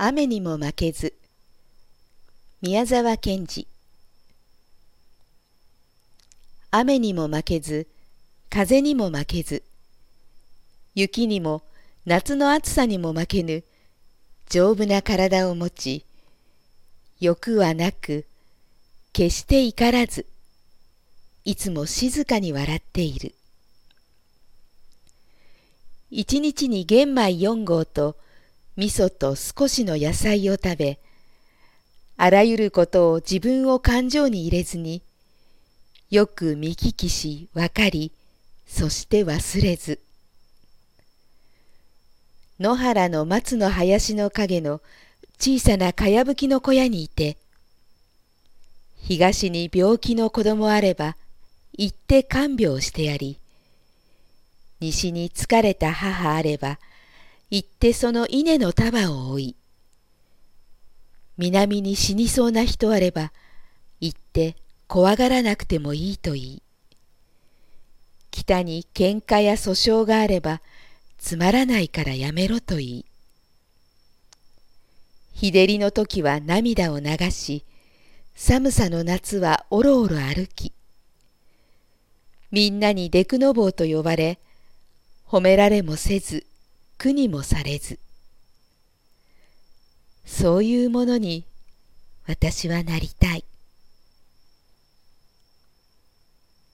雨にも負けず。宮沢賢治。雨にも負けず風にも負けず。雪にも夏の暑さにも負けぬ丈夫な体を持ち欲はなく決して怒らずいつも静かに笑っている。一日に玄米四合と味噌と少しの野菜を食べあらゆることを自分を感情に入れずによく見聞きし分かりそして忘れず。野原の松の林の陰の小さなかやぶきの小屋にいて東に病気の子供あれば行って看病してやり西に疲れた母あれば行ってその稲の束を追い南に死にそうな人あれば行って怖がらなくてもいいと言い北に喧嘩や訴訟があればつまらないからやめろと言い日照りの時は涙を流し寒さの夏はおろおろ歩きみんなにデクノボーと呼ばれ褒められもせず苦にもされず。そういうものに私はなりたい。